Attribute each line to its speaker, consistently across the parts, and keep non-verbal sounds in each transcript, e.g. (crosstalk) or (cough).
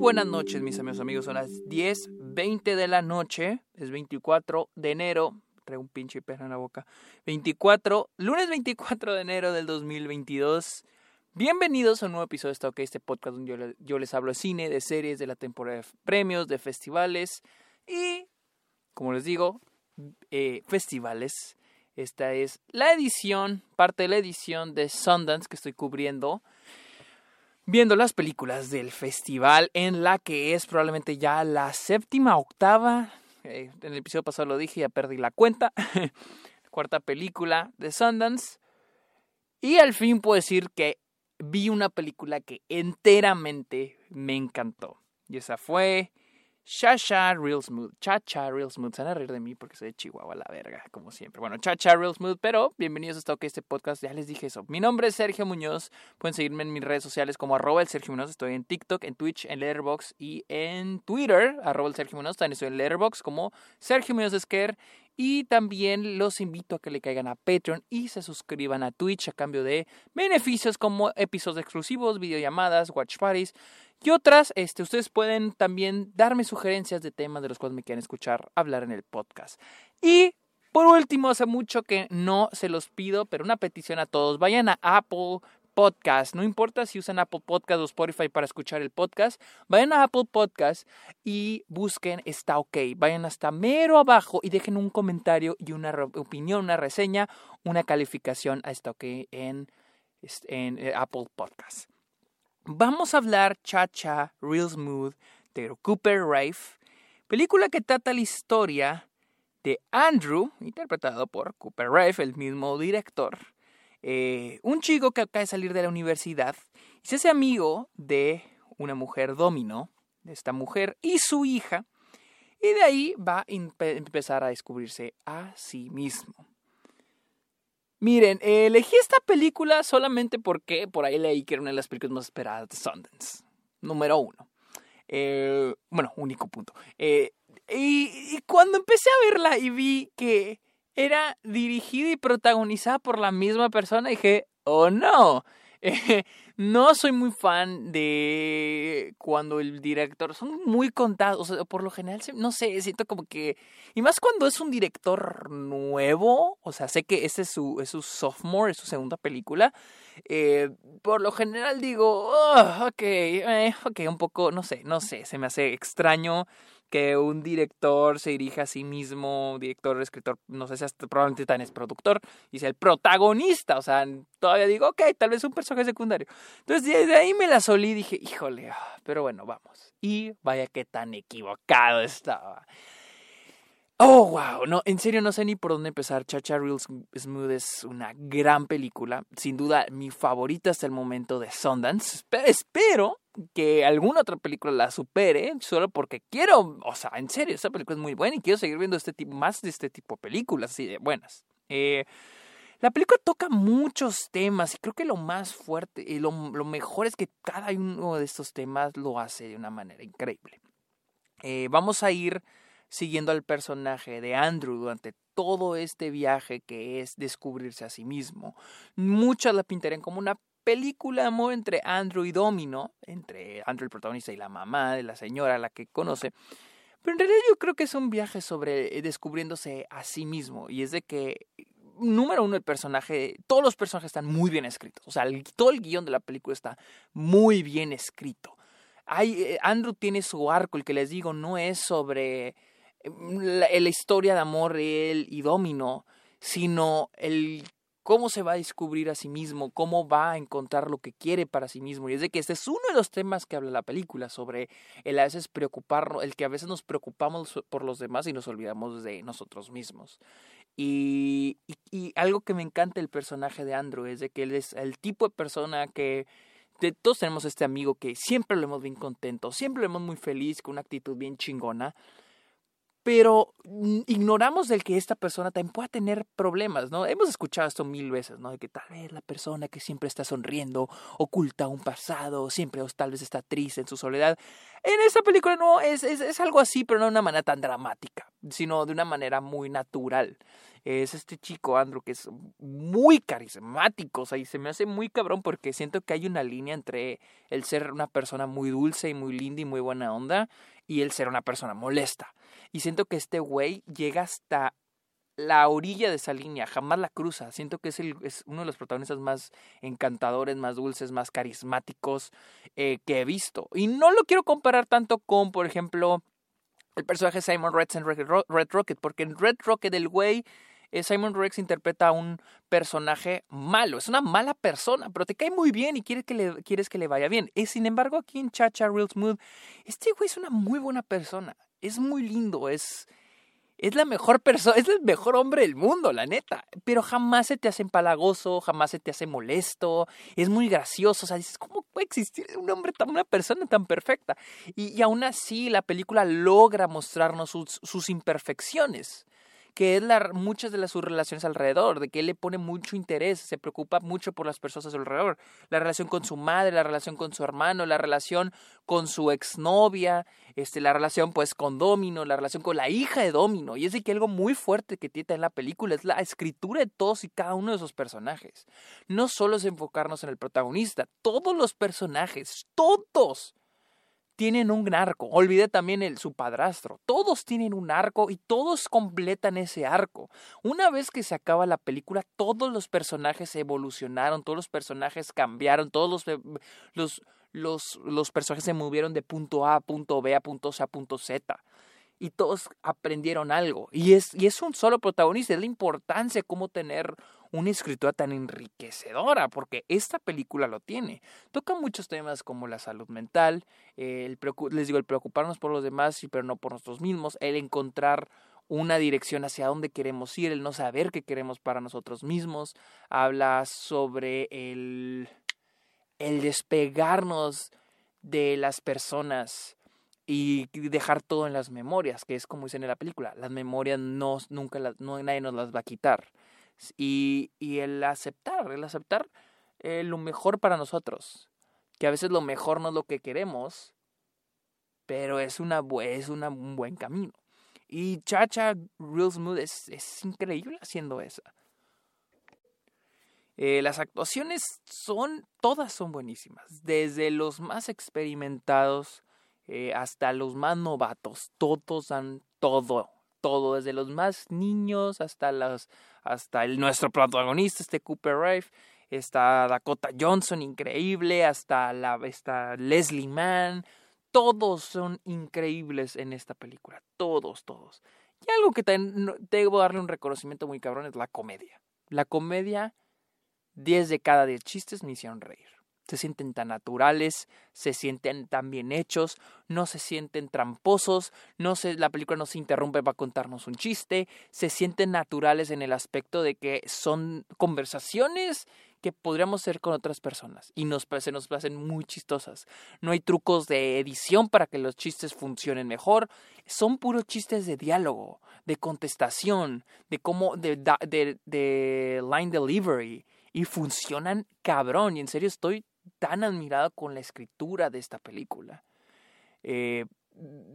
Speaker 1: buenas noches, mis amigos amigos. Son las 10.20 de la noche. Es 24 de enero. Traigo un pinche perro en la boca. 24, lunes 24 de enero del 2022. Bienvenidos a un nuevo episodio de Está OK, este podcast donde yo, yo les hablo de cine, de series, de la temporada de premios, de festivales y, como les digo, eh, festivales. Esta es la edición, parte de la edición de Sundance que estoy cubriendo viendo las películas del festival en la que es probablemente ya la séptima, octava. eh, en el episodio pasado lo dije, ya perdí la cuenta. (laughs) Cuarta película de Sundance. Y al fin puedo decir que vi una película que enteramente me encantó. Y esa fue Cha-Cha Real Smooth. Cha-Cha Real Smooth. Se van a reír de mí porque soy de Chihuahua, la verga, como siempre. Bueno, Cha-Cha Real Smooth, pero bienvenidos a Está OK, este podcast. Ya les dije eso. Mi nombre es Sergio Muñoz. Pueden seguirme en mis redes sociales como arroba el Sergio Muñoz. Estoy en TikTok, en Twitch, en Letterboxd y en Twitter, arroba el Sergio Muñoz. También estoy en Letterboxd como Sergio Muñoz Esquer. Y también los invito a que le caigan a Patreon y se suscriban a Twitch a cambio de beneficios como episodios exclusivos, videollamadas, watch parties y otras. Este, ustedes pueden también darme sugerencias de temas de los cuales me quieran escuchar hablar en el podcast. Y por último, hace mucho que no se los pido, pero una petición a todos. Vayan a Apple Podcast. No importa si usan Apple Podcast o Spotify para escuchar el podcast. Vayan a Apple Podcast y busquen Está OK. Vayan hasta mero abajo y dejen un comentario y una opinión, una reseña, una calificación a Está OK en, eh, Apple Podcast. Vamos a hablar Cha-Cha Real Smooth de Cooper Rife, película que trata la historia de Andrew, interpretado por Cooper Rife, el mismo director, eh, un chico que acaba de salir de la universidad y se hace amigo de una mujer domino, de esta mujer y su hija, y de ahí va a empe- empezar a descubrirse a sí mismo. Miren, elegí esta película solamente porque por ahí leí que era una de las películas más esperadas de Sundance. Número uno. Eh, bueno, único punto. Eh, y, y cuando empecé a verla y vi que era dirigida y protagonizada por la misma persona, dije, oh no. (laughs) Eh, no soy muy fan de cuando el director son muy contados, o sea, por lo general, no sé, siento como que y más cuando es un director nuevo, o sea, sé que este es su, es su sophomore, es su segunda película. eh, por lo general digo, "Oh, ok, eh, ok, un poco, no sé, no sé, se me hace extraño que un director se dirija a sí mismo, director, escritor, no sé si hasta probablemente también es productor, y sea el protagonista, o sea, todavía digo, ok, tal vez un personaje secundario. Entonces de ahí me la solí y dije, híjole, ah, pero bueno, vamos. Y vaya que tan equivocado estaba. Oh, wow. No, en serio, no sé ni por dónde empezar. Chacha Real Smooth es una gran película. Sin duda, mi favorita hasta el momento de Sundance. Pero espero que alguna otra película la supere. Solo porque quiero. O sea, en serio, esta película es muy buena y quiero seguir viendo este tipo, más de este tipo de películas así de buenas. Eh, la película toca muchos temas y creo que lo más fuerte y lo, lo mejor es que cada uno de estos temas lo hace de una manera increíble. Eh, vamos a ir siguiendo al personaje de Andrew durante todo este viaje que es descubrirse a sí mismo. Muchas la pintarían como una película de amor entre Andrew y Domino, entre Andrew el protagonista y la mamá de la señora a la que conoce. Pero en realidad yo creo que es un viaje sobre eh, descubriéndose a sí mismo y es de que número uno el personaje, todos los personajes están muy bien escritos, o sea, todo el guion de la película está muy bien escrito. Hay, eh, Andrew tiene su arco, el que les digo, no es sobre la, la historia de amor de él y Domino, sino el cómo se va a descubrir a sí mismo, cómo va a encontrar lo que quiere para sí mismo. Y es de que este es uno de los temas que habla la película, sobre el a veces preocuparnos, el que a veces nos preocupamos por los demás y nos olvidamos de nosotros mismos. Y, y, algo que me encanta del personaje de Andrew es de que él es el tipo de persona que de, todos tenemos este amigo que siempre lo vemos bien contento, siempre lo vemos muy feliz, con una actitud bien chingona, pero ignoramos del que esta persona también pueda tener problemas, ¿no? Hemos escuchado esto mil veces, ¿no? De que tal vez la persona que siempre está sonriendo oculta un pasado, siempre o tal vez está triste en su soledad. En esta película no, es, es, es algo así, pero no de una manera tan dramática, sino de una manera muy natural. Es este chico, Andrew, que es muy carismático, o sea, y se me hace muy cabrón porque siento que hay una línea entre el ser una persona muy dulce y muy linda y muy buena onda y el ser una persona molesta. Y siento que este güey llega hasta la orilla de esa línea, jamás la cruza. Siento que es, el, es uno de los protagonistas más encantadores, más dulces, más carismáticos eh, que he visto. Y no lo quiero comparar tanto con, por ejemplo, el personaje Simon Rex en Red Rocket, porque en Red Rocket el güey eh, Simon Rex interpreta a un personaje malo, es una mala persona, pero te cae muy bien y quiere que le, quieres que le vaya bien. Y sin embargo, aquí en Chacha Real Smooth, este güey es una muy buena persona es muy lindo, es, es la mejor persona, es el mejor hombre del mundo, la neta. Pero jamás se te hace empalagoso, jamás se te hace molesto, es muy gracioso. O sea, dices, ¿cómo puede existir un hombre tan, una persona tan perfecta? Y, aún así, la película logra mostrarnos sus imperfecciones que es la, muchas de las, sus relaciones alrededor, de que él le pone mucho interés, se preocupa mucho por las personas alrededor, la relación con su madre, la relación con su hermano, la relación con su exnovia, este, la relación pues con Domino, la relación con la hija de Domino, y es de que algo muy fuerte que tiene en la película es la escritura de todos y cada uno de esos personajes. No solo es enfocarnos en el protagonista, todos los personajes, todos tienen un arco. Olvidé también el, su padrastro. Todos tienen un arco y todos completan ese arco. Una vez que se acaba la película, todos los personajes evolucionaron, todos los personajes cambiaron, todos los, los, los, los personajes se movieron de punto A a punto B a punto C a punto Z y todos aprendieron algo. Y es, y es un solo protagonista, es la importancia de cómo tener una escritura tan enriquecedora, porque esta película lo tiene. Toca muchos temas como la salud mental, el les digo, el preocuparnos por los demás, pero no por nosotros mismos, el encontrar una dirección hacia dónde queremos ir, el no saber qué queremos para nosotros mismos. Habla sobre el, el despegarnos de las personas y dejar todo en las memorias, que es como dicen en la película, las memorias no, nunca no, nadie nos las va a quitar. Y, y el aceptar, el aceptar eh, lo mejor para nosotros, que a veces lo mejor no es lo que queremos, pero es, una, es un buen camino. Y Chacha Real Smooth es, es increíble haciendo eso. Eh, las actuaciones son, todas son buenísimas, desde los más experimentados eh, hasta los más novatos, todos dan todo, todo, desde los más niños hasta los, hasta el, nuestro protagonista, este Cooper Rife, está Dakota Johnson, increíble, hasta la, está Leslie Mann, todos son increíbles en esta película, todos, todos. Y algo que también debo darle un reconocimiento muy cabrón es la comedia. La comedia, 10 de cada 10 chistes me hicieron reír se sienten tan naturales, se sienten tan bien hechos, no se sienten tramposos, no se, la película no se interrumpe para contarnos un chiste, se sienten naturales en el aspecto de que son conversaciones que podríamos hacer con otras personas y nos, se nos muy chistosas. No hay trucos de edición para que los chistes funcionen mejor, son puros chistes de diálogo, de contestación, de cómo, de, de, de line delivery y funcionan cabrón. Y en serio estoy tan admirado con la escritura de esta película. Eh,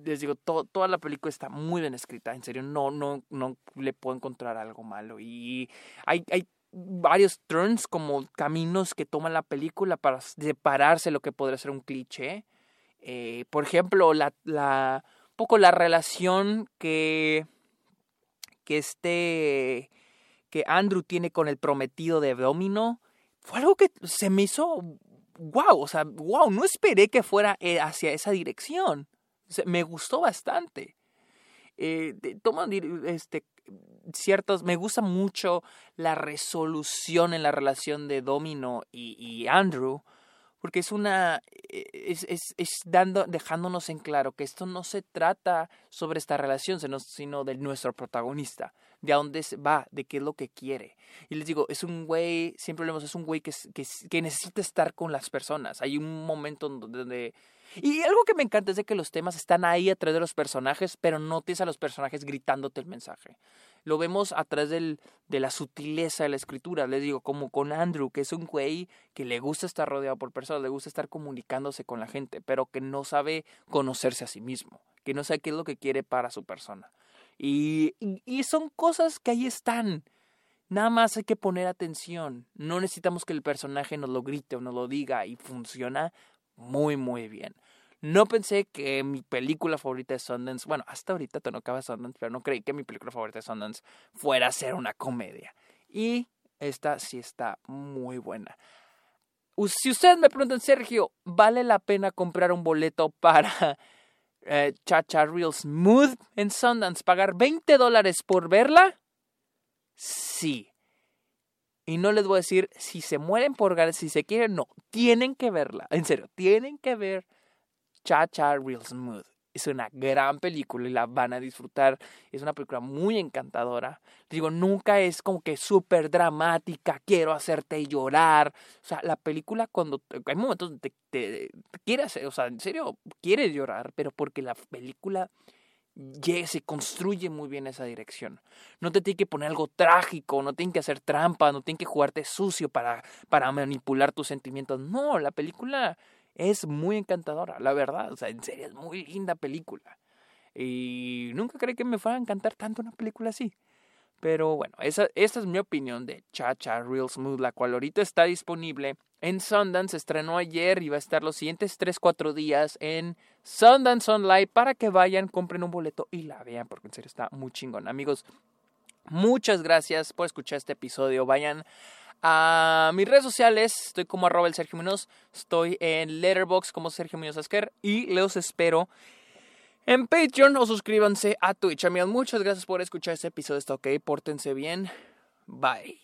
Speaker 1: les digo, toda la película está muy bien escrita, en serio, no, no, no le puedo encontrar algo malo. Y hay, hay varios turns como caminos que toma la película para separarse lo que podría ser un cliché. Eh, por ejemplo, la, la, poco la relación que, que este, que Andrew tiene con el prometido de Domino, fue algo que se me hizo wow, o sea, wow, no esperé que fuera eh, hacia esa dirección. me gustó bastante. Eh, este, ciertos, me gusta mucho la resolución en la relación de Domino y, Andrew. Porque es una e, es, es, es, dando dejándonos en claro que esto no se trata sobre esta relación sino, sino de nuestro protagonista de a dónde va de qué es lo que quiere y les digo es un güey siempre lo vemos es un güey que, que, que necesita estar con las personas hay un momento donde y algo que me encanta es de que los temas están ahí a través de los personajes, pero no tienes a los personajes gritándote el mensaje. Lo vemos a través del, de la sutileza de la escritura. Les digo, como con Andrew, que es un güey que le gusta estar rodeado por personas, le gusta estar comunicándose con la gente, pero que no sabe conocerse a sí mismo, que no sabe qué es lo que quiere para su persona. Y, y, son cosas que ahí están. Nada más hay que poner atención. No necesitamos que el personaje nos lo grite o nos lo diga y funciona muy, muy bien. No pensé que mi película favorita de Sundance, bueno, hasta ahorita te no acaba Sundance, pero no creí que mi película favorita de Sundance fuera a ser una comedia. Y esta sí está muy buena. Si ustedes me preguntan, Sergio, ¿vale la pena comprar un boleto para (laughs) eh, Chacha Real Smooth en Sundance? ¿Pagar 20 dólares por verla? Sí. Y no les voy a decir si se mueren por ganas, si se quieren, no. Tienen que verla. En serio, tienen que ver Cha Cha Real Smooth. Es una gran película y la van a disfrutar. Es una película muy encantadora. Digo, nunca es como que súper dramática, quiero hacerte llorar. O sea, la película cuando... Hay momentos donde te, te, quieres, o sea, en serio, quieres llorar, pero porque la película se construye muy bien esa dirección. No te tiene que poner algo trágico, no tiene que hacer trampa, no tiene que jugarte sucio para, para manipular tus sentimientos. No, la película es muy encantadora, la verdad. O sea, en serio, es muy linda película. Y nunca creí que me fuera a encantar tanto una película así. Pero bueno, esa, esta es mi opinión de Cha Cha Real Smooth, la cual ahorita está disponible en Sundance. Estrenó ayer y va a estar los siguientes 3-4 días en Sundance Online para que vayan, compren un boleto y la vean, porque en serio está muy chingón. Amigos, muchas gracias por escuchar este episodio. Vayan a mis redes sociales, estoy como arroba el Sergio Muñoz, estoy en Letterboxd como Sergio Muñoz Asker y los espero en Patreon o suscríbanse a Twitch. Amigos, muchas gracias por escuchar este episodio. Está ok, pórtense bien. Bye.